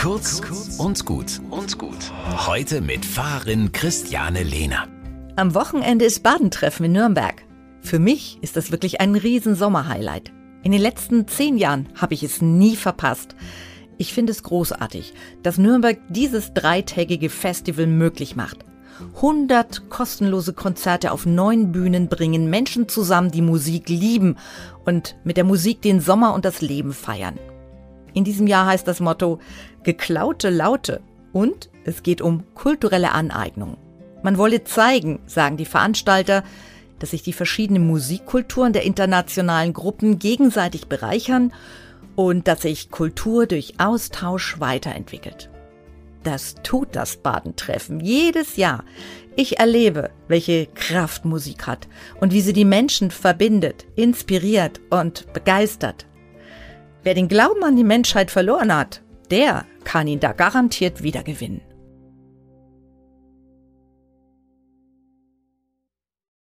Kurz und gut und gut. Heute mit Fahrerin Christiane Lehner. Am Wochenende ist Badentreffen in Nürnberg. Für mich ist das wirklich ein riesen Sommerhighlight. In den letzten zehn Jahren habe ich es nie verpasst. Ich finde es großartig, dass Nürnberg dieses dreitägige Festival möglich macht. 100 kostenlose Konzerte auf neun Bühnen bringen Menschen zusammen, die Musik lieben und mit der Musik den Sommer und das Leben feiern. In diesem Jahr heißt das Motto Geklaute Laute und es geht um kulturelle Aneignung. Man wolle zeigen, sagen die Veranstalter, dass sich die verschiedenen Musikkulturen der internationalen Gruppen gegenseitig bereichern und dass sich Kultur durch Austausch weiterentwickelt. Das tut das Badentreffen jedes Jahr. Ich erlebe, welche Kraft Musik hat und wie sie die Menschen verbindet, inspiriert und begeistert. Wer den Glauben an die Menschheit verloren hat, der kann ihn da garantiert wiedergewinnen.